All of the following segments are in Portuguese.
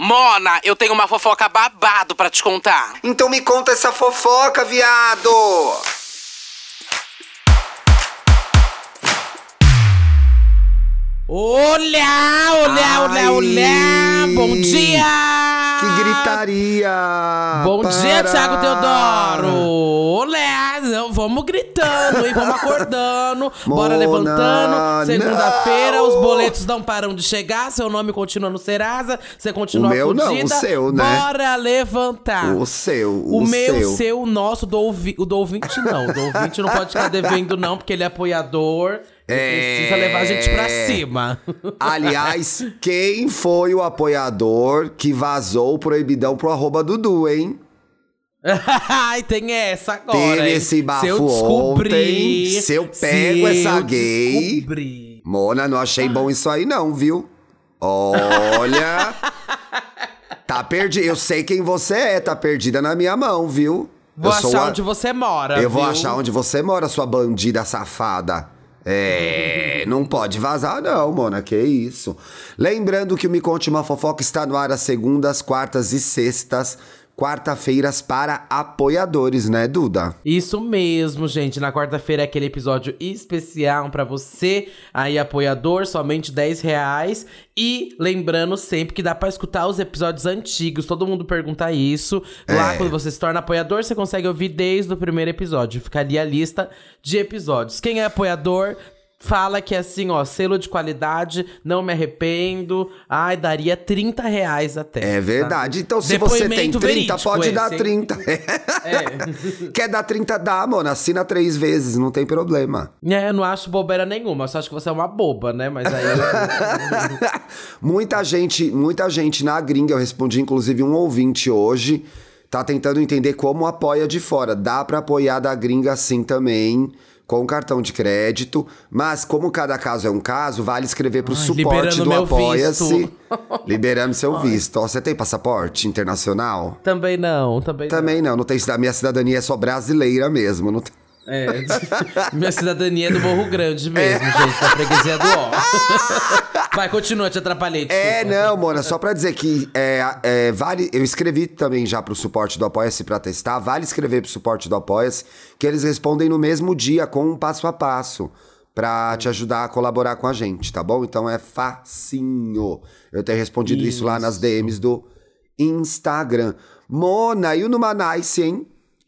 Mona, eu tenho uma fofoca babado pra te contar. Então me conta essa fofoca, viado! Olá, olá, olá, olá! Bom dia! Que gritaria! Bom dia, Para! Thiago Teodoro! Olá! Vamos hein? Vamos acordando, bora Mona, levantando. Segunda-feira, não! os boletos não param de chegar, seu nome continua no Serasa, você continua O meu não, fudida. o seu, né? Bora levantar! O seu, O, o meu, seu. seu, o nosso, do ouvi o do ouvinte não. O do ouvinte não pode ficar devendo, não, porque ele é apoiador. e É. Precisa levar a gente pra cima. Aliás, quem foi o apoiador que vazou o proibidão pro arroba Dudu, hein? Ai, tem essa agora. Teve hein? esse bafo se eu descobrir, ontem, se eu pego se essa eu gay- descobrir. Mona, não achei bom isso aí não, viu? Olha... tá perdido. Eu sei quem você é, tá perdida na minha mão, viu? Vou eu achar a- onde você mora. Eu vou viu? achar onde você mora, sua bandida safada. É, não pode vazar não, Mona, que isso. Lembrando que o Me Conte Uma Fofoca está no ar às segundas, quartas e sextas, quarta-feiras para apoiadores, né, Duda? Isso mesmo, gente. Na quarta-feira é aquele episódio especial pra você, aí apoiador, somente 10 reais. E lembrando sempre que dá pra escutar os episódios antigos. Todo mundo pergunta isso. Lá, É. quando você se torna apoiador, você consegue ouvir desde o primeiro episódio. Fica ali a lista de episódios. Quem é apoiador, fala que é assim, ó, selo de qualidade, não me arrependo. Ai, daria 30 reais até. É verdade. Então, se você tem Depoimento 30, verídico pode dar hein? 30. É. Quer dar 30, dá, Mona. Assina três vezes, não tem problema. É, eu não acho bobeira nenhuma, eu só acho que você é uma boba, né? Mas aí. muita gente, muita gente na gringa, eu respondi inclusive um ouvinte hoje, tá tentando entender como apoia de fora. Dá pra apoiar da gringa assim também, com cartão de crédito, mas como cada caso é um caso, vale escrever pro Ai, suporte do Apoia-se. visto. Liberando seu visto. Ó, você tem passaporte internacional? também não, também, Também não, não tem cida- minha cidadania é só brasileira mesmo, não tem- não. É. Minha cidadania é do Morro Grande mesmo, É. gente, da freguesia do Ó. Vai, continua, te atrapalhei. É, desculpa. não, Mona, só pra dizer que é, é, vale. Eu escrevi também já pro suporte do Apoia-se pra testar. Vale escrever pro suporte do Apoia-se, que eles respondem no mesmo dia com um passo a passo. Pra te ajudar a colaborar com a gente, tá bom? Então é facinho. Eu tenho respondido isso, lá nas DMs do Instagram. Mona, e o Numanice, hein?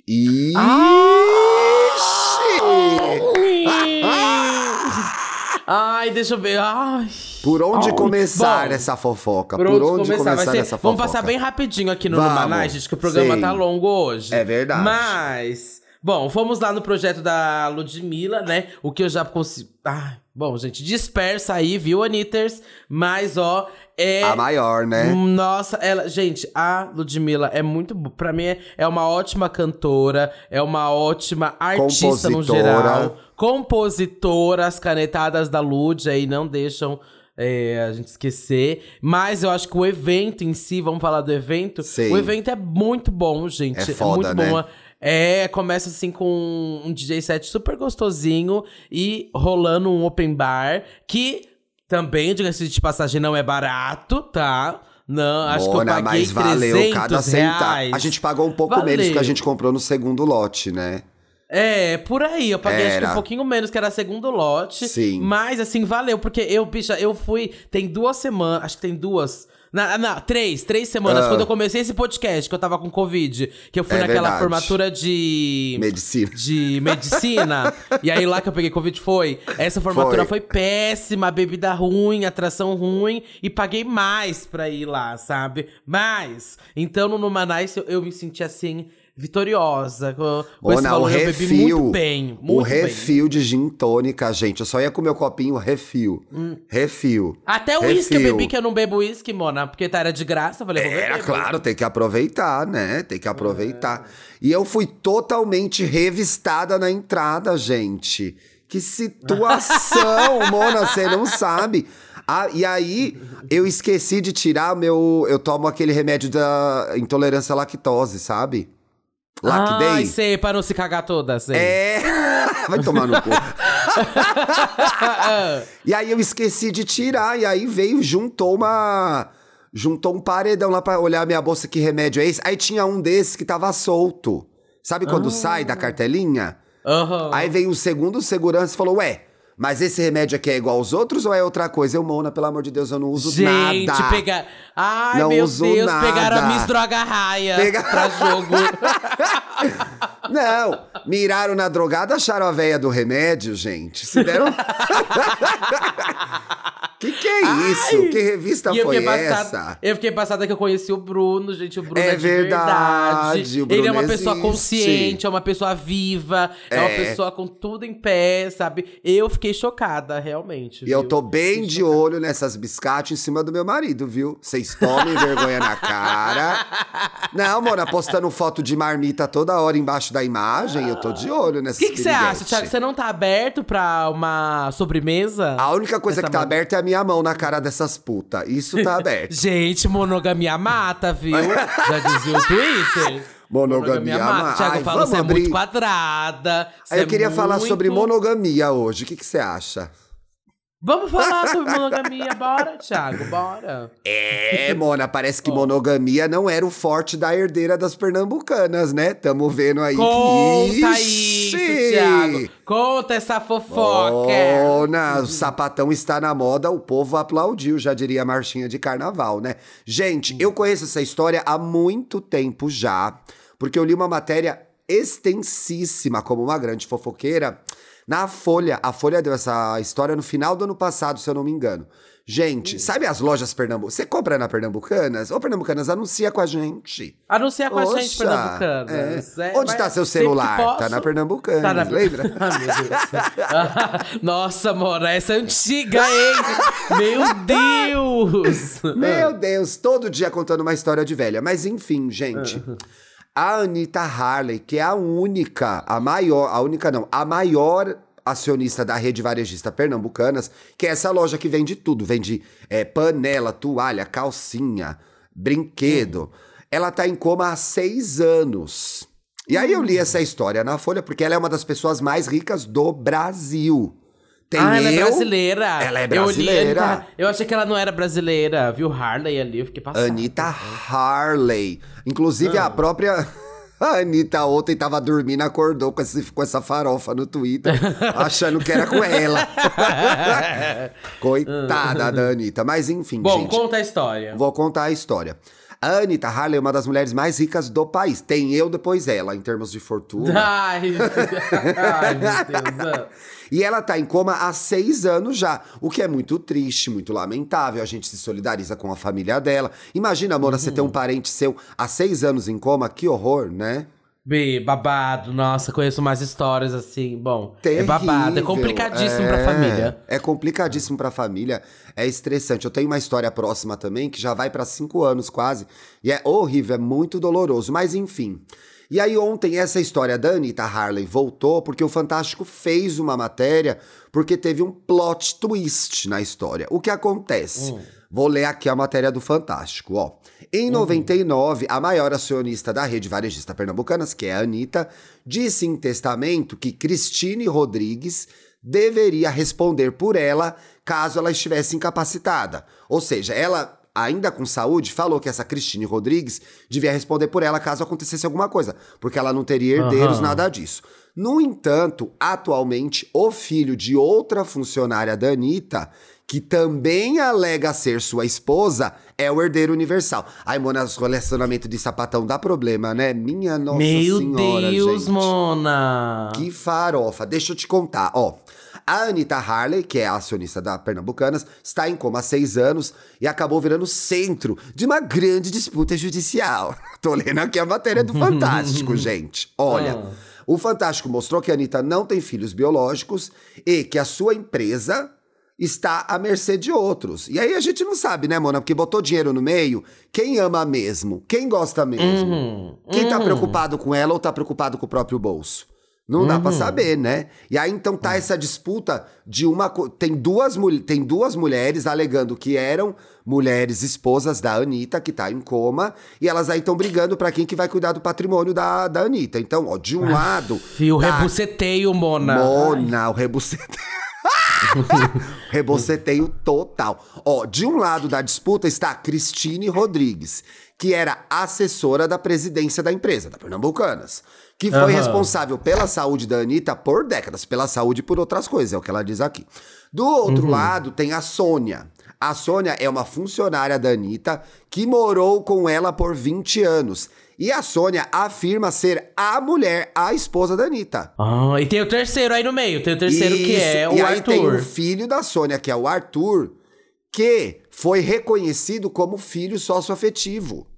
Ixi! Ai, deixa eu ver. Ai. Por onde Ai. começar Bom, essa fofoca? Por onde, começar? Vai ser... essa fofoca? Vamos passar bem rapidinho aqui no Vamos, Numanai, gente, que o programa sim. tá longo hoje. É verdade. Mas, bom, fomos lá no projeto da Ludmilla, né? O que eu já consigo. Ai, bom, gente, dispersa aí, viu, Anitters? Mas, ó, é. A maior, né? Nossa, ela, gente, a Ludmilla é muito, Pra mim é, é uma ótima cantora, é uma ótima artista no geral, compositora, as canetadas da Lud aí não deixam é, a gente esquecer, mas eu acho que o evento em si, vamos falar do evento, Sim. o evento é muito bom, gente, É foda, muito né? bom. É, começa assim com um DJ set super gostosinho e rolando um open bar que também, diga-se de passagem, não é barato, tá? Não, acho que eu Mona, paguei mas valeu 300 cada centavo. A gente pagou um pouco Valeu. menos que a gente comprou no segundo lote, né? É, por aí. Eu paguei acho que um pouquinho menos, que era segundo lote. Sim. Mas, assim, valeu. Porque eu, bicha, eu fui... Tem duas semanas... Acho que tem duas... Na, na, três, três semanas. Ah. Quando eu comecei esse podcast, que eu tava com Covid. Que eu fui É naquela verdade. formatura de... Medicina. De medicina. e aí lá que eu peguei Covid foi. Essa formatura Foi. foi, péssima, bebida ruim, atração ruim. E paguei mais pra ir lá, sabe? Mais. Então no Numanice eu, eu me senti assim... Vitoriosa. Com, com esse Mona, o valor bebi refil. muito bem. o Muito bem. refil de gin tônica, gente. Eu só ia com meu copinho refil. Hum. Refil. Até o uísque eu bebi, que eu não bebo uísque, Mona, porque tá, era de graça. Eu falei, vou Era beber. claro, tem que aproveitar, né? Tem que aproveitar. E eu fui totalmente revistada na entrada, gente. Que situação, Mona, você não sabe. Ah, e aí, eu esqueci de tirar o meu. Eu tomo aquele remédio da intolerância à lactose, sabe? Lactei. Ai, sei, pra não se cagar toda, sei. É. Vai tomar no cu. e aí eu esqueci de tirar. E aí veio, juntou uma. juntou um paredão lá pra olhar minha bolsa, que remédio é esse? Aí tinha um desses que tava solto. Sabe quando Ah. sai da cartelinha? Aham. Aí veio o segundo segurança e falou: Ué, mas esse remédio aqui é igual aos outros ou é outra coisa? Eu, Mona, pelo amor de Deus, eu não uso Gente, nada. pegar. Ai, Não meu uso Deus, nada. pegaram a Miss Droga Raia Pega- pra jogo. Não, miraram na drogada, acharam a veia do remédio, gente. Se deram. que que é isso? Ai, que revista eu foi essa? passada, eu fiquei passada que eu conheci o Bruno, gente. O Bruno É é, de verdade, verdade. Bruno Ele é uma pessoa existe. consciente, é uma pessoa viva, é. uma É. pessoa com tudo em pé, sabe? Eu fiquei chocada, realmente. E eu viu? tô bem de chocada. olho nessas biscates em cima do meu marido, viu? Vocês tomem vergonha na cara. Não, Mona, postando foto de marmita toda hora embaixo da imagem, eu tô de olho O nessas que que você acha. Thiago? Você não tá aberto pra uma sobremesa? A única coisa que tá aberta é a minha mão na cara dessas putas. Isso tá aberto. Gente, monogamia mata, viu? Já dizia o Twitter. Monogamia mata. Thiago Ai, fala, você é abrir. muito quadrada. Aí eu é queria falar muito- sobre monogamia hoje. O que você acha? Vamos falar sobre monogamia, bora, Thiago, bora. É, Mona, parece que monogamia não era o forte da herdeira das pernambucanas, né? Tamo vendo aí Conta que... isso! Thiago. Conta essa fofoca. Mona, o sapatão está na moda, o povo aplaudiu, já diria a marchinha de carnaval, né? Gente, eu conheço essa história há muito tempo já, porque eu li uma matéria extensíssima, como uma grande fofoqueira, na Folha. A Folha deu essa história no final do ano passado, se eu não me engano. Gente, sabe as lojas pernambucanas? Você compra na Pernambucanas? Ou Pernambucanas anuncia com a gente. Anuncia com a gente, Pernambucanas. é. É, Onde mas tá seu celular? Tá na Pernambucanas, Tá na- lembra? Ah, meu Deus. Nossa, Mora, essa é antiga, hein? Meu Deus! Meu Deus, todo dia contando uma história de velha. Mas enfim, gente. A Anitta Harley, que é a única, a maior, a única não, a maior acionista da rede varejista Pernambucanas, que é essa loja que vende tudo, vende é, panela, toalha, calcinha, brinquedo. Ela tá em coma há seis anos. E aí eu li essa história na Folha, porque ela é uma das pessoas mais ricas do Brasil. Tem ah, ela é eu, brasileira. Ela é Eu, brasileira. Anitta- eu achei que ela não era brasileira, viu? Harley ali, eu fiquei passada. Anitta Harley. Inclusive, Ah. a própria. A Anitta ontem tava dormindo, acordou com, esse, com essa farofa no Twitter, achando que era com ela. Coitada da Anitta. Mas enfim, Bom, gente. conta a história. Vou contar a história. A Anitta Harley é uma das mulheres mais ricas do país. Tem eu depois ela, em termos de fortuna. Ai, ai, meu Deus. E ela tá em coma há seis anos já, o que é muito triste, muito lamentável. A gente se solidariza com a família dela. Imagina, Mona, você ter um parente seu há seis anos em coma, que horror, né? Bi, babado, nossa, conheço umas histórias assim. Bom, é Terrível. babado, é complicadíssimo pra É, família. É complicadíssimo pra família, é estressante. Eu tenho uma história próxima também, que já vai pra cinco anos quase, e é horrível, é muito doloroso, mas enfim. E aí ontem essa história da Anitta Harley voltou porque o Fantástico fez uma matéria porque teve um plot twist na história. O que acontece? Vou ler aqui a matéria do Fantástico, ó. Em 99, a maior acionista da rede varejista pernambucanas, que é a Anitta, disse em testamento que Cristine Rodrigues deveria responder por ela caso ela estivesse incapacitada. Ou seja, ela ainda com saúde, falou que essa Cristine Rodrigues devia responder por ela caso acontecesse alguma coisa, porque ela não teria herdeiros, Aham. nada disso. No entanto, atualmente, o filho de outra funcionária da Anitta, que também alega ser sua esposa, é o herdeiro universal. Ai, Mona, o relacionamento de sapatão dá problema, né? Minha nossa Meu senhora, Deus, gente. Mona. Que farofa. Deixa eu te contar, ó. A Anitta Harley, que é a acionista da Pernambucanas, está em coma há seis anos e acabou virando centro de uma grande disputa judicial. Tô lendo aqui a matéria do Fantástico, gente. Olha, Ah. o Fantástico mostrou que a Anitta não tem filhos biológicos e que a sua empresa está à mercê de outros. E aí a gente não sabe, né, Mona? Porque botou dinheiro no meio. Quem ama mesmo? Quem gosta mesmo? Uhum, Quem tá uhum. preocupado com ela ou tá preocupado com o próprio bolso? Não dá pra saber, né? E aí então tá essa disputa de uma tem duas tem duas mulheres alegando que eram mulheres esposas da Anitta que tá em coma e elas aí estão brigando pra quem que vai cuidar do patrimônio da, da Anitta. Então, ó, de um lado, Fio tá- rebuceteio, Mona. Mona, o rebuceteio. Reboceteio total. Ó, de um lado da disputa está Cristine Rodrigues, que era assessora da presidência da empresa, da Pernambucanas, que foi Aham. responsável pela saúde da Anitta por décadas, pela saúde e por outras coisas, é o que ela diz aqui. Do outro lado tem a Sônia. A Sônia é uma funcionária da Anitta que morou com ela por 20 anos. E a Sônia afirma ser a mulher, a esposa da Anitta. Ah, e tem o terceiro aí no meio. Tem o terceiro que é Isso. o e aí tem Arthur. o filho da Sônia, que é o Arthur, que foi reconhecido como filho sócio-afetivo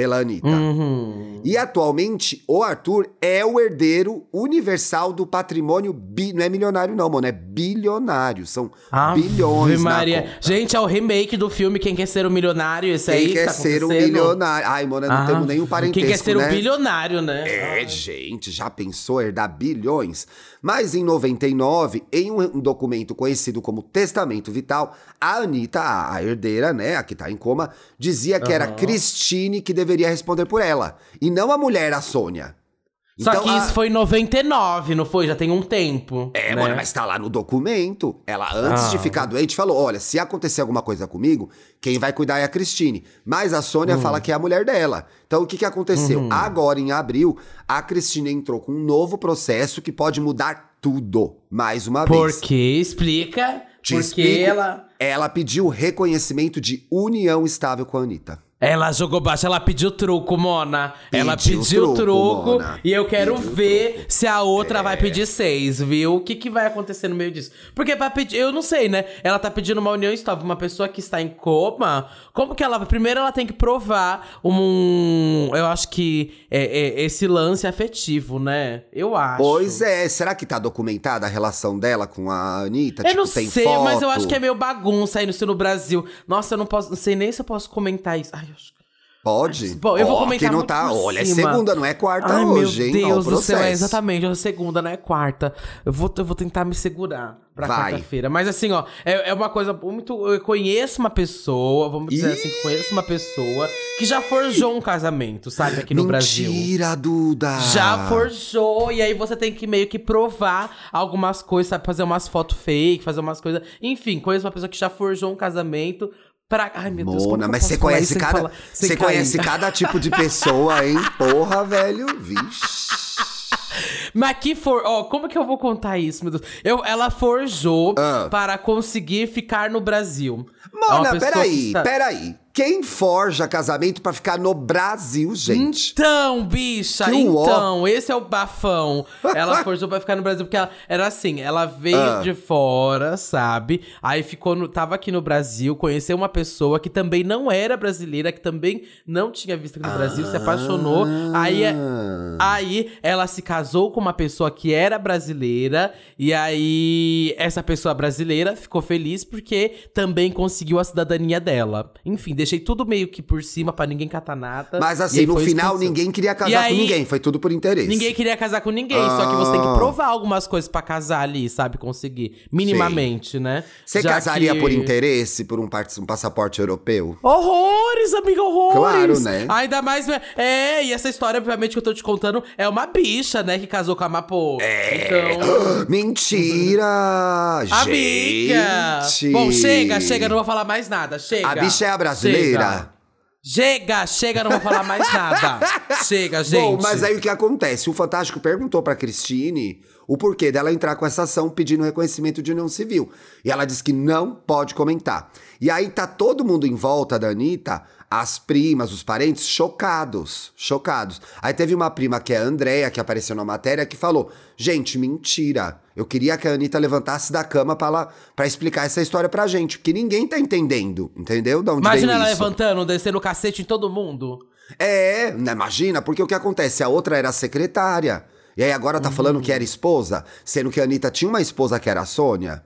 pela Anitta. Uhum. E atualmente, o Arthur é o herdeiro universal do patrimônio bi... Não é milionário não, mano, é bilionário. São Ave bilhões Maria. na conta. Gente, é o remake do filme Quem Quer Ser o Milionário, esse Quem aí quer tá ser um milionário? Ai, mano, não Ah, temos nenhum parentesco, Quem quer ser né? um bilionário, né? É, gente, já pensou herdar bilhões? Mas em 99, em um um documento conhecido como Testamento Vital, a Anitta, a herdeira, né, a que tá em coma, dizia que era Aham. Cristine que deveria responder por ela, e não a mulher, a Sônia. Só Então, que a- isso foi em 99, não foi? Já tem um tempo. É, né? mano, mas tá lá no documento. Ela, antes Ah. de ficar doente, falou: olha, se acontecer alguma coisa comigo, quem vai cuidar é a Cristine. Mas a Sônia Hum. fala que é a mulher dela. Então, o que, que aconteceu? Uhum. Agora, em abril, a Cristine entrou com um novo processo que pode mudar tudo, mais uma Por vez. quê? Explica. Te Porque explico. ela. Ela pediu reconhecimento de união estável com a Anitta. Ela jogou baixo, ela pediu truco, Mona. ela Pediu pediu truco, truco, e eu quero Pediu ver truco. se a outra É. vai pedir seis, viu? O que, que vai acontecer no meio disso? Porque pra pedir, eu não sei, né? Ela tá pedindo uma união estável, uma pessoa que está em coma. Como que ela. Primeiro ela tem que provar um. Eu acho que é, é, esse lance afetivo, né? Eu acho. Pois é, será que tá documentada a relação dela com a Anitta? Eu tipo, não sei, foto? mas eu acho que é meio bagunça isso no Brasil. Nossa, eu não posso. Não sei nem se eu posso comentar isso. Ai, Pode? Bom, eu vou Ó, comentar que não tá. Olha, é segunda, não é quarta Ai, hoje, meu hein? O Deus do céu, é exatamente. É segunda, não é quarta. Eu vou, eu vou tentar me segurar pra quarta-feira. Mas assim, ó, é, é uma coisa muito. Eu conheço uma pessoa, vamos dizer assim, que conheço uma pessoa que já forjou um casamento, sabe, aqui no Brasil. Mentira, Duda! Já forjou, e aí você tem que meio que provar algumas coisas, sabe? Fazer umas fotos fake, fazer umas coisas. Enfim, conheço uma pessoa que já forjou um casamento pra. Ai, meu Deus, Mona, mas você conhece cada. Você conhece cada tipo de pessoa, hein? Porra, velho. Vixe. Mas que for. Ó, como que eu vou contar isso, meu Deus? Eu, ela forjou Ah. para conseguir ficar no Brasil. É Mona, que peraí, está- peraí. Quem forja casamento pra ficar no Brasil, gente? Então, bicha, Que então, esse é o bafão. Ela forjou pra ficar no Brasil, porque ela era assim, ela veio Ah. de fora, sabe? Aí ficou no, tava aqui no Brasil, conheceu uma pessoa que também não era brasileira, que também não tinha visto aqui no Brasil, se apaixonou. Aí, é, Ah. aí ela se casou com uma pessoa que era brasileira, e aí essa pessoa brasileira ficou feliz porque também conseguiu a cidadania dela. Enfim, deixei tudo meio que por cima pra ninguém catar nada. Mas E assim, aí no final, ninguém queria E casar aí- com ninguém. Foi tudo por interesse. Ninguém queria casar com ninguém, só que você tem Ah. que provar algumas coisas pra casar ali, sabe? Conseguir. Minimamente, né? Você Já casaria que- por interesse, por um, um passaporte europeu? Horrores, amiga, horrores! Claro, né? Ainda mais. É, e essa história, obviamente, que eu tô te contando, é uma bicha, né? Que casou com a Mapô. É. Então. Mentira! Amiga! Gente! Bom, chega, chega, não vou falar mais nada. Chega. A bicha é a brasileira? Chega, chega, não vou falar mais nada. chega, gente. Bom, mas aí o que acontece? O Fantástico perguntou pra Cristine o porquê dela entrar com essa ação pedindo reconhecimento de união civil. E ela disse que não pode comentar. E aí tá todo mundo em volta da Anitta, as primas, os parentes, chocados. Chocados. Aí teve uma prima que é a Andrea, que apareceu na matéria, que falou: Gente, mentira. Eu queria que a Anitta levantasse da cama pra explicar essa história pra gente, porque ninguém tá entendendo, entendeu? De onde Imagina ela isso. levantando, descendo o cacete em todo mundo. É, né, imagina, porque o que acontece? A outra era secretária. E aí agora tá falando que era esposa, sendo que a Anitta tinha uma esposa que era a Sônia.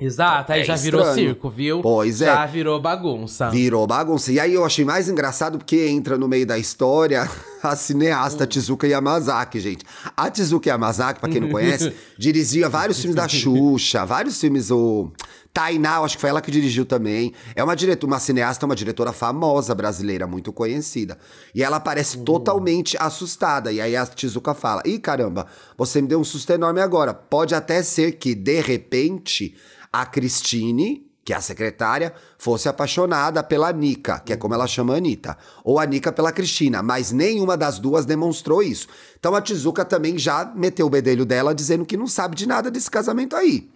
Exato, aí É já virou estranho. circo, viu? Pois é. Já virou bagunça. Virou bagunça. E aí eu achei mais engraçado porque entra no meio da história a cineasta Tizuka Yamazaki, gente. A Tizuka Yamazaki, pra quem não conhece, dirigia vários filmes da Xuxa, vários filmes, o Tainá, acho que foi ela que dirigiu também. É uma diretora, uma cineasta, uma diretora famosa brasileira, muito conhecida. E ela parece totalmente assustada. E aí a Tizuka fala: Ih, caramba, você me deu um susto enorme agora. Pode até ser que, de repente, a Christine, que é a secretária, fosse apaixonada pela Nika, que é como ela chama a Anitta, ou a Nika pela Cristina, mas nenhuma das duas demonstrou isso. Então a Tizuka também já meteu o bedelho dela dizendo que não sabe de nada desse casamento aí.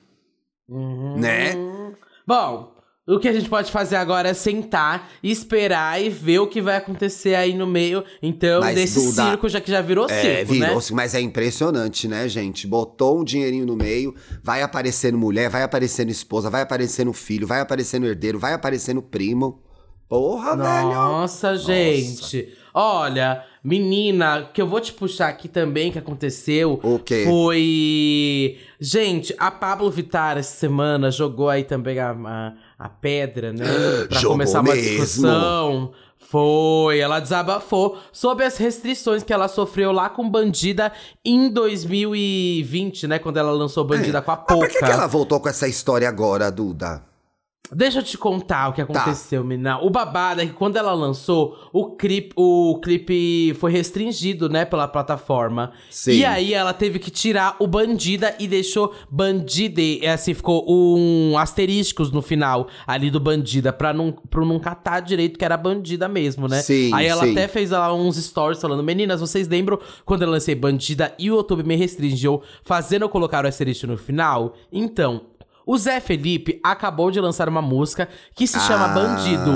Né? Bom, o que a gente pode fazer agora é sentar, esperar e ver o que vai acontecer aí no meio, então, Mas, desse Duda, circo, já que já virou É, circo, né? virou, mas é impressionante, né, gente? Botou um dinheirinho no meio, vai aparecendo mulher, vai aparecendo esposa, vai aparecendo filho, vai aparecendo herdeiro, vai aparecendo primo. Porra, velho! Nossa, gente. Olha, menina, que eu vou te puxar aqui também que aconteceu. O quê? Foi. Gente, a Pablo Vittar essa semana jogou aí também a, a, a pedra, né? Pra Jogou começar uma mesmo? discussão. Foi, ela desabafou sobre as restrições que ela sofreu lá com Bandida em 2020, né? Quando ela lançou Bandida com a Mas por que, que ela voltou com essa história agora, Duda? Deixa eu te contar o que Tá. aconteceu, menina. O babado é que quando ela lançou, o clipe, o clipe foi restringido, né, pela plataforma. Sim. E aí ela teve que tirar o Bandida e deixou Bandide, é assim, ficou um asterísticos no final ali do Bandida, pra não, pra não catar direito que era Bandida mesmo, né? Sim, Aí ela sim. até fez lá uns stories falando, meninas, vocês lembram quando eu lancei Bandida e o YouTube me restringiu, fazendo eu colocar o asterisco no final? Então, o Zé Felipe acabou de lançar uma música que se chama Ah. Bandido.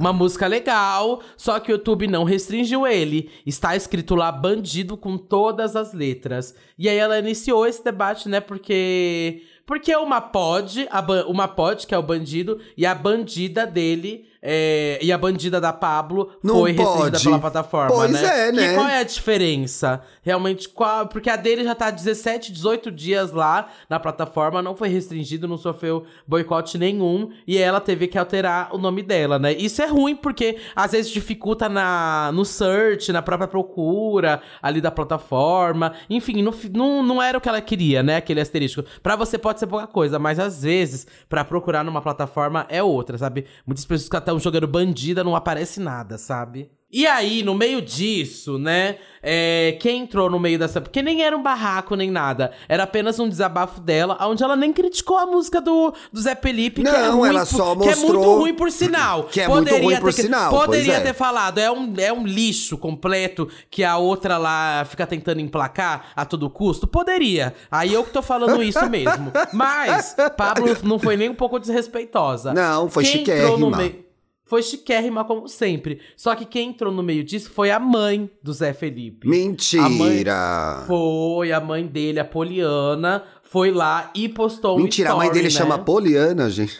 Uma música legal, só que o YouTube não restringiu ele. Está escrito lá Bandido com todas as letras. E aí ela iniciou esse debate, né? Porque. Porque uma pod, a ban- uma pod, que é o bandido, e a bandida dele. É, e a bandida da Pablo Não foi restringida pode. pela plataforma, Pois né? é, né? Que qual é a diferença? Realmente, qual. Porque a dele já tá 17, 18 dias lá na plataforma, não foi restringido, não sofreu boicote nenhum, e ela teve que alterar o nome dela, né? Isso é ruim, porque às vezes dificulta na, no search, na própria procura ali da plataforma. Enfim, não, não, não era o que ela queria, né? Aquele asterisco. Pra você pode ser pouca coisa, mas às vezes, pra procurar numa plataforma é outra, sabe? Muitas pessoas que estão jogando bandida não aparece nada, sabe? E aí, no meio disso, né? é, quem entrou no meio dessa. Porque nem era um barraco nem nada. Era apenas um desabafo dela, onde ela nem criticou a música do, do Zé Felipe. que é Não, ruim ela só Que é muito mostrou- ruim por sinal. Que é muito ruim ter por que- sinal, Poderia é. ter falado, é um, é um lixo completo que a outra lá fica tentando emplacar a todo custo? Poderia. Aí eu que tô falando isso mesmo. Mas, Pablo não foi nem um pouco desrespeitosa. Não, foi Quem entrou no chiquérrima. meio- Foi chiquérrima, como sempre. Só que quem entrou no meio disso foi a mãe do Zé Felipe. Mentira! Foi a mãe dele, a Poliana, foi lá e postou um Mentira, a mãe dele né? chama Poliana, gente.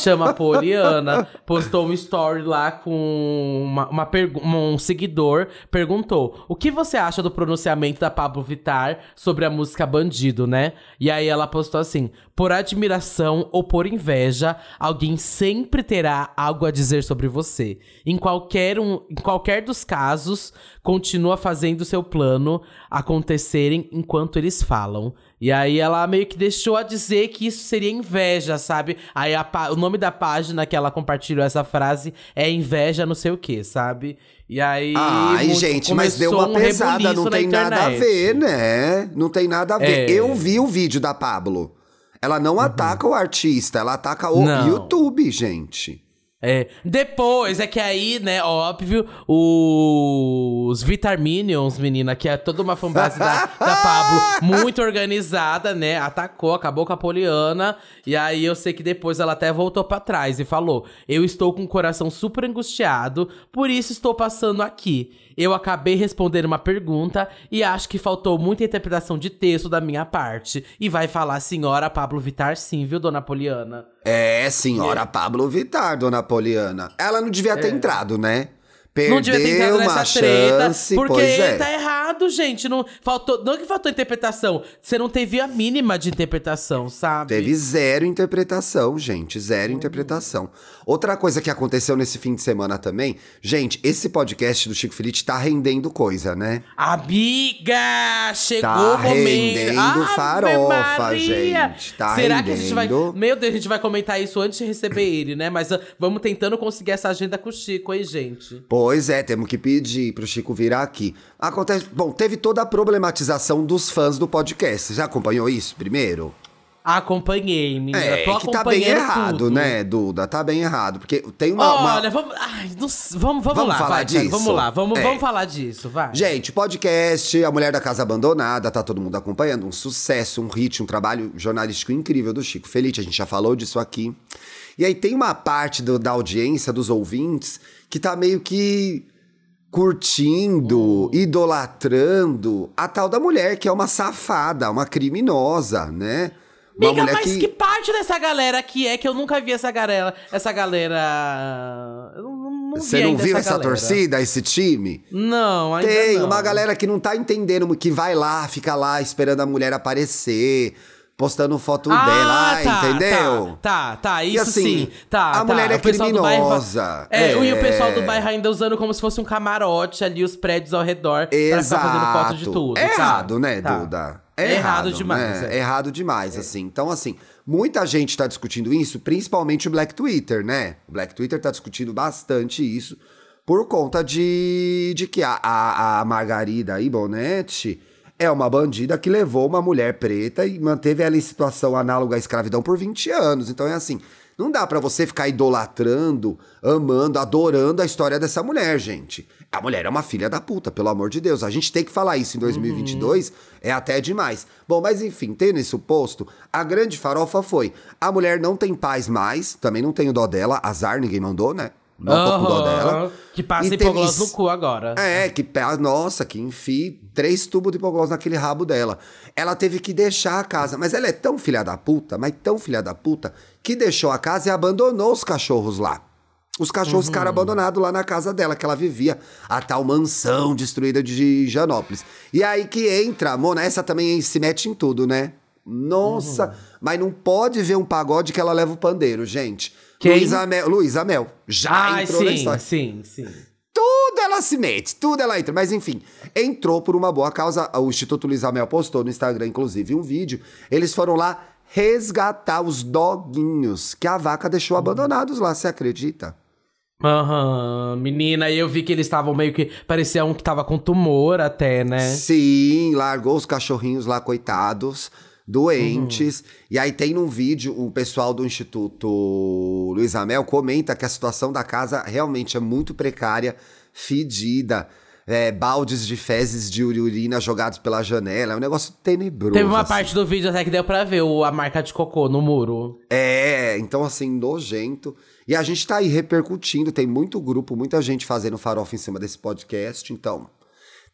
Chama Poliana, postou um story lá com uma, uma um seguidor, perguntou: O que você acha do pronunciamento da Pablo Vittar sobre a música Bandido, né? E aí ela postou assim: Por admiração ou por inveja, alguém sempre terá algo a dizer sobre você. Em qualquer, um, em qualquer dos casos, continua fazendo seu plano acontecerem enquanto eles falam. E aí ela meio que deixou a dizer que isso seria inveja, sabe? Aí o nome da página que ela compartilhou essa frase é inveja não sei o que, sabe? E aí. Ai, gente, mas deu uma um pesada, não tem nada a ver, né? Não tem nada a ver. É. Eu vi o vídeo da Pablo. Ela não ataca o artista, ela ataca o Não. YouTube, gente. É. Depois, é que aí, né, óbvio, os Vitaminions, menina, que é toda uma fanbase da, da Pablo, muito organizada, né, atacou, acabou com a Poliana, e aí eu sei que depois ela até voltou pra trás e falou, eu estou com o coração super angustiado, por isso estou passando aqui. Eu acabei respondendo uma pergunta e acho que faltou muita interpretação de texto da minha parte. E vai falar senhora Pablo Vittar sim, viu, dona Poliana? É, senhora Pablo Vittar, dona Poliana. Ela não devia ter entrado, né? Perdeu É. não devia ter entrado nessa treta, chance, porque pois é. tá errado. gente. Não faltou, não que faltou interpretação. Você não teve a mínima de interpretação, sabe? Teve zero interpretação, gente. Zero interpretação. Outra coisa que aconteceu nesse fim de semana também, gente, esse podcast do Chico Felice tá rendendo coisa, né? Amiga! Chegou Tá o momento. rendendo Ave farofa, Maria! gente. Tá Será que a gente vai. rendendo. Meu Deus, a gente vai comentar isso antes de receber ele, né? Mas ah, vamos tentando conseguir essa agenda com o Chico, hein, gente? Pois é, temos que pedir pro Chico vir aqui. Acontece. Bom, teve toda a problematização dos fãs do podcast. Você já acompanhou isso primeiro? Acompanhei, menina. É, Tô que tá bem errado, tudo. né, Duda? Tá bem errado. Porque tem uma. uma- Olha, vamos, ai, não vamos, vamos, Vamos lá, falar vai, disso? Vamos lá, vamos, É. vamos falar disso, vai. Gente, podcast A Mulher da Casa Abandonada, tá todo mundo acompanhando. Um sucesso, um hit, um trabalho jornalístico incrível do Chico Felice, a gente já falou disso aqui. E aí tem uma parte do- da audiência, dos ouvintes, que tá meio que curtindo, idolatrando a tal da mulher, que é uma safada, uma criminosa, né? Uma Amiga, mulher mas que... parte dessa galera que é que eu nunca vi essa galera. Essa galera. Eu não, não Você não viu essa galera. torcida, esse time? Não, ainda Tem não. uma galera que não tá entendendo, que vai lá, fica lá esperando a mulher aparecer, postando foto Ah, dela, ah, tá, entendeu? Tá, tá, tá, isso assim, sim. Tá, a tá. mulher é do bairro- criminosa. É, e o É. pessoal do bairro ainda usando como se fosse um camarote ali, os prédios ao redor, pra ficar fazendo foto de tudo. É tá? errado, né, Tá. Duda? É errado demais, Né? é. É errado demais, assim. Então, assim, muita gente tá discutindo isso, principalmente o Black Twitter, né? O Black Twitter tá discutindo bastante isso por conta de, de que a, a, a Margarida Ibonetti é uma bandida que levou uma mulher preta e manteve ela em situação análoga à escravidão por 20 anos. Então é assim, não dá pra você ficar idolatrando, amando, adorando a história dessa mulher, gente. A mulher é uma filha da puta, pelo amor de Deus. A gente tem que falar isso em 2022, é até demais. Bom, mas enfim, tendo isso posto, a grande farofa foi: a mulher não tem paz mais, também não tem o dó dela, azar, ninguém mandou, né? Não tô com dó dela. Que passa E teve hipoglós no cu agora. é, que, nossa, que enfie três tubos de hipoglós naquele rabo dela. Ela teve que deixar a casa, mas ela é tão filha da puta, mas tão filha da puta, que deixou a casa e abandonou os cachorros lá. Os cachorros ficaram abandonados lá na casa dela, que ela vivia, a tal mansão destruída de Janópolis. E aí que entra, Mona, essa também se mete em tudo, né? Nossa, mas não pode ver um pagode que ela leva o pandeiro, gente. Quem? Luísa Mel, Luísa Mel já Ai, entrou na sim, história. sim, sim. Tudo ela se mete, tudo ela entra. Mas enfim, entrou por uma boa causa. O Instituto Luiz Amel postou no Instagram, inclusive, um vídeo. Eles foram lá resgatar os doguinhos que a vaca deixou abandonados lá, você acredita? Aham, menina, e eu vi que eles estavam meio que. Parecia um que tava com tumor até, né? Sim, largou os cachorrinhos lá, coitados, doentes. E aí tem num vídeo, o pessoal do Instituto Luiz Amel comenta que a situação da casa realmente é muito precária, fedida. É, baldes de fezes de urina jogados pela janela, é um negócio tenebroso. Teve uma assim. parte do vídeo até que deu pra ver o- a marca de cocô no muro. É, então assim, nojento. E a gente tá aí repercutindo, tem muito grupo, muita gente fazendo farofa em cima desse podcast, então.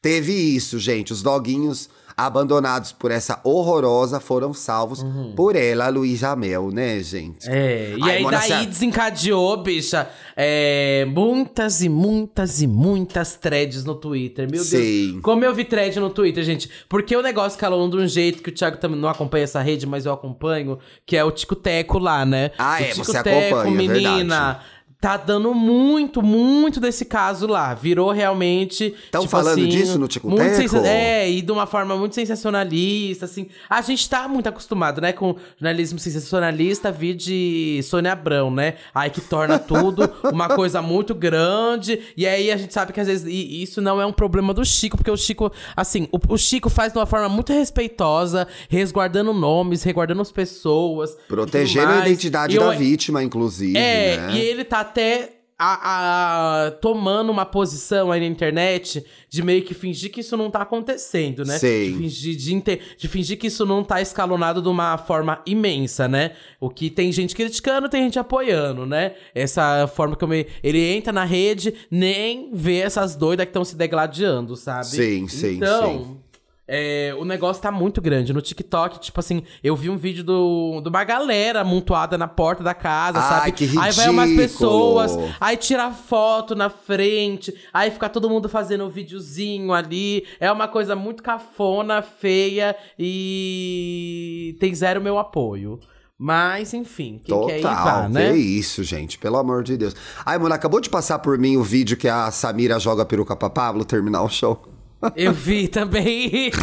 Teve isso, gente. Os doguinhos abandonados por essa horrorosa foram salvos por ela, Luísa Mel, né, gente? Uhum. É, e aí Mona, daí cê- desencadeou, bicha, é, muitas e muitas e muitas threads no Twitter. Meu Sim. Deus, como eu vi thread no Twitter, gente. Porque o negócio escalou de um jeito que o Thiago também não acompanha essa rede, mas eu acompanho, que é o Tico Teco lá, né? Ah, o é, Tico você Teco, acompanha, é menina. verdade. Tá dando muito, muito desse caso lá. Virou realmente. Tão tipo falando assim, disso no Tico muito sensa- É, e de uma forma muito sensacionalista, assim. A gente tá muito acostumado, né, com jornalismo sensacionalista, vi de Sônia Abrão, né? Aí que torna tudo uma coisa muito grande. E aí a gente sabe que às vezes e isso não é um problema do Chico, porque o Chico, assim, o, o Chico faz de uma forma muito respeitosa, resguardando nomes, resguardando as pessoas. Protegendo a identidade da vítima, inclusive. é, né? e ele tá até a- a- tomando uma posição aí na internet de meio que fingir que isso não tá acontecendo, né? Sim. De fingir, de, inte- de fingir que isso não tá escalonado de uma forma imensa, né? O que tem gente criticando, tem gente apoiando, né? Essa forma como ele, ele entra na rede, nem vê essas doidas que estão se degladiando, sabe? Sim, sim, então, sim. É, o negócio tá muito grande. No TikTok, tipo assim, eu vi um vídeo do, de uma galera amontoada na porta da casa, Ai, sabe? que Aí vai umas ridículo. pessoas, aí tira foto na frente, aí fica todo mundo fazendo um videozinho ali. É uma coisa muito cafona, feia e tem zero meu apoio. Mas, enfim, quem quer ir, Total, vá, né? que isso, gente, pelo amor de Deus. Ai, mano, acabou de passar por mim o vídeo que a Samira joga a peruca pra Pablo terminar o show. Eu vi também isso.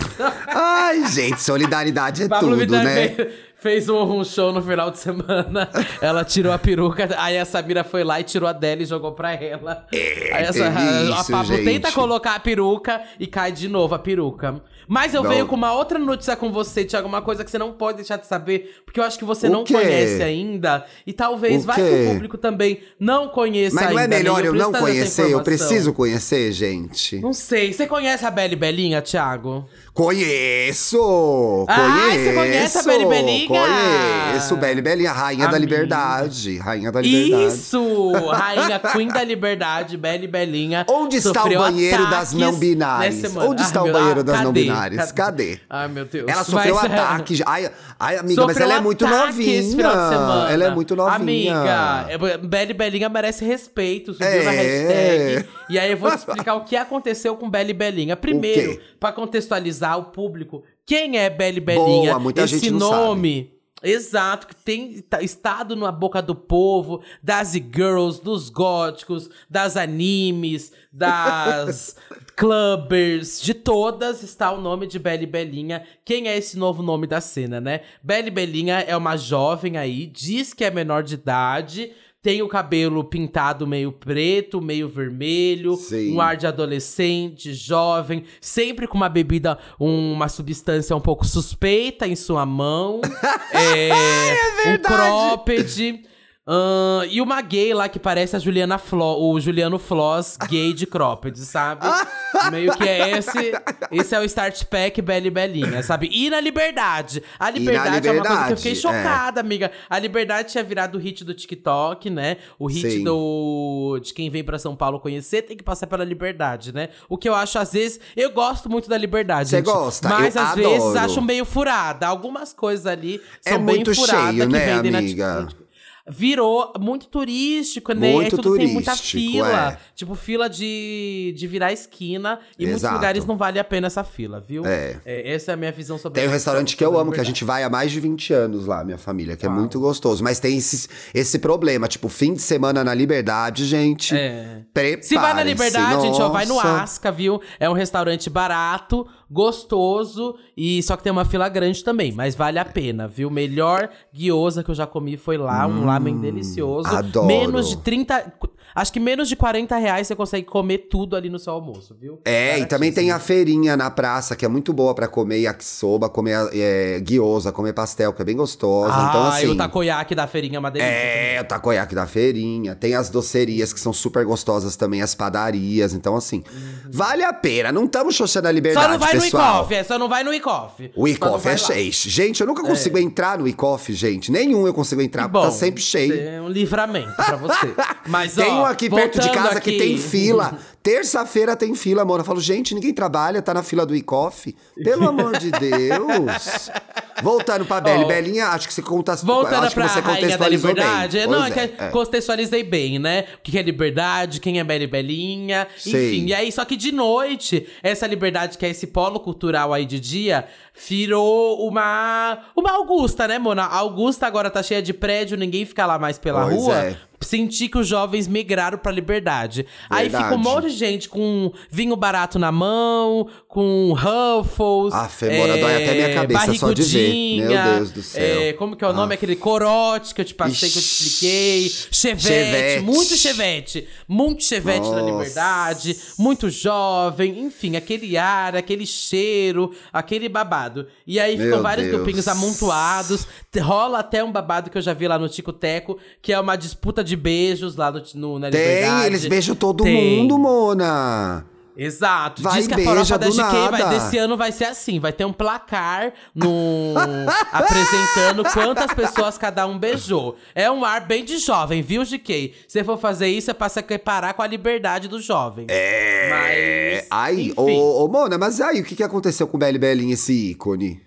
Ai, gente, solidariedade é Pablo tudo, Vittar né? fez, fez um, show no final de semana. Ela tirou a peruca, aí a Samira foi lá e tirou a dela e jogou pra ela. aí essa, a isso, Pablo gente. tenta colocar a peruca e cai de novo a peruca. Mas eu Não. venho com uma outra notícia com você, Thiago, uma coisa que você não pode deixar de saber, porque eu acho que você O não quê? conhece ainda. E talvez vai que o público também não conheça Mas não é ainda, melhor eu não conhecer? Eu preciso conhecer, gente. Não sei. Você conhece a Belle Belinha, Thiago? Conheço! Ai, conheço! você conhece a Beli Belinha? Conheço, Beli Belinha, rainha da Amiga. liberdade. Rainha da liberdade. Isso! Rainha Queen da Liberdade, Belle Belinha. Onde está o banheiro das não binárias? Onde está Ai, o banheiro ah, das não cadê? binárias? Cadê? Ai, meu Deus. Ela sofreu Mas, ataque. Ai, ai, amiga, mas Sofreu ela é muito ataque esse final de novinha. semana. Ela é muito novinha. Amiga, é, Belle Belinha merece respeito. Subiu É. na hashtag. E aí eu vou te explicar o que aconteceu com Belle Belinha. Primeiro, pra contextualizar o público, quem é Belle Belinha? Boa, muita Esse gente não nome. Exato, que tem tá- estado na boca do povo, das girls, dos góticos, das animes, das clubbers, de todas está o nome de Belle Belinha. Quem é esse novo nome da cena, né? Belle Belinha é uma jovem aí, diz que é menor de idade, tem o cabelo pintado meio preto, meio vermelho, Sim. um ar de adolescente, jovem, sempre com uma bebida, um- uma substância um pouco suspeita em sua mão. é, um verdade. cropped. Ahn, e uma gay lá que parece a Juliana Flo, o Juliano Floss, gay de cropped, sabe? Meio que é esse. Esse é o start pack Belle Belinha, sabe? E na liberdade. A liberdade, é uma coisa que eu fiquei Liberdade, é. chocada, amiga. A liberdade tinha virado o hit do TikTok, né? O hit Sim. do de quem vem pra São Paulo conhecer tem que passar pela liberdade, né? O que eu acho, às vezes, eu gosto muito da liberdade. Você gosta? Mas Eu às adoro. vezes acho meio furada. Algumas coisas ali É são bem muito furadas que né, vendem amiga? na TikTok. Virou muito turístico, né? Muito Aí tudo tem muita turístico, fila. é. Tipo, fila de, de virar esquina. E muitos Exato. lugares não vale a pena essa fila, viu? É. essa é a minha visão sobre Tem um restaurante que eu amo, que a gente vai há mais de 20 anos lá, minha família, que é muito gostoso. Mas tem esse, esse problema, tipo, fim de semana na liberdade, gente. É. Se vai na Liberdade, gente, ó, vai no Nossa. Asca, viu? É um restaurante barato, gostoso e só que tem uma fila grande também, mas vale a pena, viu? Melhor guiosa que eu já comi foi lá, um delicioso. Hum, adoro. Menos de 30, acho que menos de 40 reais você consegue comer tudo ali no seu almoço, viu? É, e também tem a feirinha na praça, que é muito boa pra comer yakisoba, comer é, guiosa, comer pastel, que é bem gostosa. Ah, então, assim. e o takoyaki da feirinha é uma delícia. É, o takoyaki da feirinha. Tem as docerias que são super gostosas também, as padarias. Então, assim, vale a pena. Não estamos xoxando a liberdade, Só não vai pessoal. no Icoff, é, só não vai no Icoff. O Icoff é cheio. Gente, eu nunca consigo entrar no Icoff, gente. Nenhum eu consigo entrar, bom, tá sempre cheio. É um livramento pra você. Mas, Tem ó, aqui perto de casa que aqui- tem fila. Terça-feira tem fila, amor. Eu falo, gente, ninguém trabalha, tá na fila do Icoff. Pelo amor de Deus. Voltando pra Beli. Ó, Belinha, acho que você conta. Voltando acho que pra você Rainha da Liberdade. bem. Não, é que é, é. contextualizei bem, né? O que é liberdade, quem é Beli Belinha. Sim. Enfim, e aí, só que de noite, essa liberdade que é esse polo cultural aí de dia, virou uma. Uma Augusta, né, Mona? A Augusta agora tá cheia de prédio, ninguém fica lá mais pela Pois rua. é. Senti que os jovens migraram pra liberdade. Aí Verdade. fica um monte de gente com vinho barato na mão, com Ruffles. Ah, Femora, dói até minha cabeça só de ver. Meu Deus do céu. é, como que é o nome? Ah. Aquele corote que eu te passei, que eu te Ixi. expliquei. Chevette, Chevette. muito chevette. Muito chevette na Nossa. liberdade. Muito jovem. Enfim, aquele ar, aquele cheiro, aquele babado. E aí ficam Meu vários Deus. grupinhos amontoados. Rola até um babado que eu já vi lá no Tico Teco, que é uma disputa de beijos lá no, no, na Tem, liberdade. eles beijam todo Tem. mundo, Mona. Exato. Vai Diz que a farofa da GK vai, nada. desse ano vai ser assim: vai ter um placar no apresentando quantas pessoas cada um beijou. É um ar bem de jovem, viu, GK? Se for fazer isso, é pra se equiparar com a liberdade do jovem. É. Mas. Aí, ô, ô, Mona, mas aí, o que, que aconteceu com o Belly Belinha, esse ícone?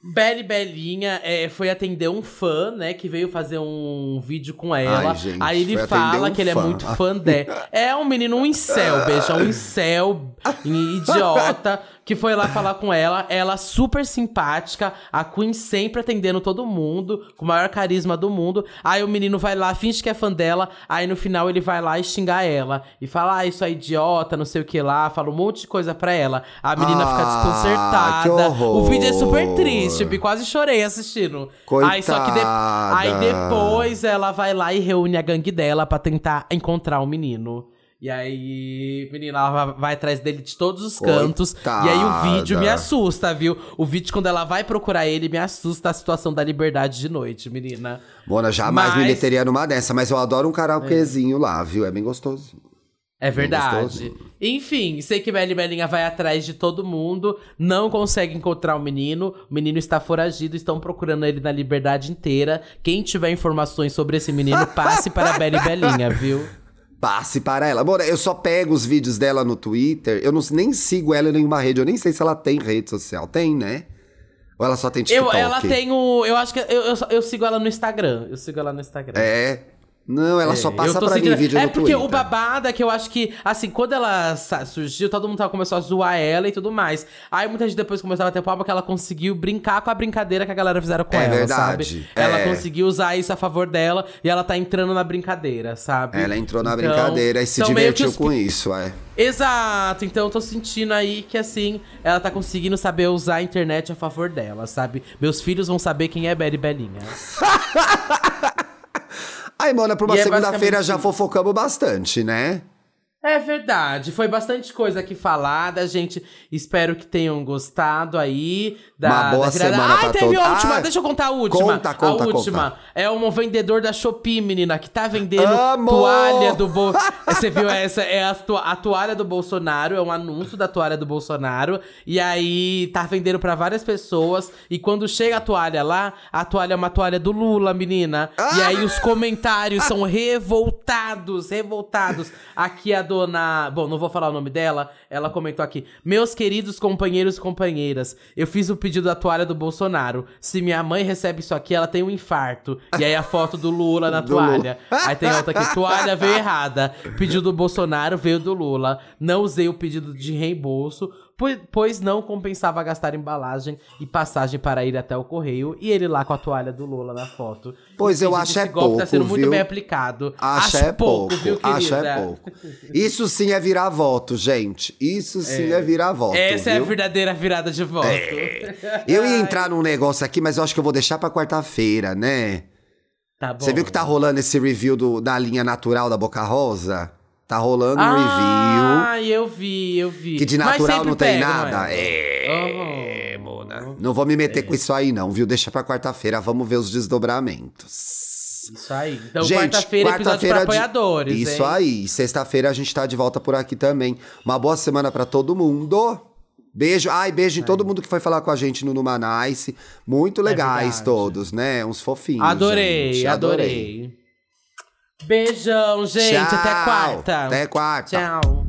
Belly Belinha é, foi atender um fã, né, que veio fazer um vídeo com ela. Ai, gente, Aí ele fala um que ele fã. é muito fã dela. É um menino, um incel, beija, um incel idiota, que foi lá falar com ela. Ela super simpática, a Queen sempre atendendo todo mundo, com o maior carisma do mundo. Aí o menino vai lá, finge que é fã dela, aí no final ele vai lá e xingar ela. E fala, ah, isso é idiota, não sei o que lá, fala um monte de coisa pra ela. A menina fica Ah, desconcertada. que horror. O vídeo é super triste, Bi, quase chorei assistindo. Aí só que de- aí Coitada. depois ela vai lá e reúne a gangue dela pra tentar encontrar o menino. E aí, menina, ela vai, atrás dele de todos os cantos. E aí o vídeo me Coitada. assusta, viu? O vídeo, quando ela vai procurar ele, me assusta a situação da liberdade de noite, menina. Mona, jamais me Mas- meteria numa dessa, mas eu adoro um karaokezinho lá, viu? É bem gostoso. É verdade. Enfim, sei que Belly Belinha vai atrás de todo mundo, não consegue encontrar o menino, o menino está foragido, estão procurando ele na liberdade inteira. Quem tiver informações sobre esse menino, passe para a Belinha, viu? Passe para ela. Mona, eu só pego os vídeos dela no Twitter, eu não, nem sigo ela em nenhuma rede, eu nem sei se ela tem rede social. Tem, né? Ou ela só tem Eu, TikTok? ela tem o. Eu acho que. Eu, eu, eu sigo ela no Instagram. Eu sigo ela no Instagram. É. Não, ela só É, passa eu tô pra sentindo- mim vídeo É no porque Twitter. o babado é que eu acho que, assim, quando ela surgiu, todo mundo tava, começou a zoar ela e tudo mais. Aí muita gente depois começou a ter palma que ela conseguiu brincar com a brincadeira que a galera fizeram com É ela, verdade, sabe? é. Ela conseguiu usar isso a favor dela e ela tá entrando na brincadeira, sabe? Ela entrou na Então, brincadeira e se que divertiu os com isso, é. Exato, então eu tô sentindo aí que assim, ela tá conseguindo saber usar a internet a favor dela, sabe? Meus filhos vão saber quem é Betty Belinha. Aí, Mona, pra uma é segunda-feira já fofocamos bastante, né? É verdade, foi bastante coisa aqui falada, gente. Espero que tenham gostado aí da, Uma boa da virada. semana Ai, pra teve todos. a última, Ah, deixa eu contar a última. conta, conta, a última conta. é um vendedor da Shopee, menina, que tá vendendo Amo! toalha do Bo... Você viu essa? É a, to- a toalha do Bolsonaro, é um anúncio da toalha do Bolsonaro. E aí tá vendendo pra várias pessoas. E quando chega a toalha lá, a toalha é uma toalha do Lula, menina. E aí os comentários são revoltados, revoltados. Aqui a dona. Bom, não vou falar o nome dela. Ela comentou aqui: Meus queridos companheiros e companheiras, eu fiz o pedido da toalha do Bolsonaro. Se minha mãe recebe isso aqui, ela tem um infarto. E aí a foto do Lula na Do Lula. toalha. Aí tem outra aqui: toalha veio errada. Pedido do Bolsonaro veio do Lula. Não usei o pedido de reembolso. Po- Pois não compensava gastar embalagem e passagem para ir até o correio. E ele lá com a toalha do Lula na foto. Pois eu acho esse é golpe pouco, tá sendo muito viu? bem aplicado. Acho é pouco, viu, acho é pouco. Isso sim é virar voto, gente. Isso sim é, virar voto, Essa é a viu? verdadeira virada de voto. Eu ia entrar num negócio aqui, mas eu acho que eu vou deixar pra quarta-feira, né? Tá bom. Você viu que tá rolando esse review do, da linha natural da Boca Rosa? Tá rolando um review. Ah, eu vi, eu vi. Que de natural não tem nada? É. É, Mona. Não vou me meter com isso aí, não, viu? Deixa pra quarta-feira, vamos ver os desdobramentos. Isso aí. Então, quarta-feira, episódio pra quarta-feira de- apoiadores. Isso hein? aí. Sexta-feira a gente tá de volta por aqui também. Uma boa semana pra todo mundo. Beijo. Ai, beijo em todo mundo que foi falar com a gente no Numanice. Muito legais É todos, né? Uns fofinhos. Adorei, gente. adorei. Beijão, gente. Até Tchau. quarta. Até quarta. Tchau.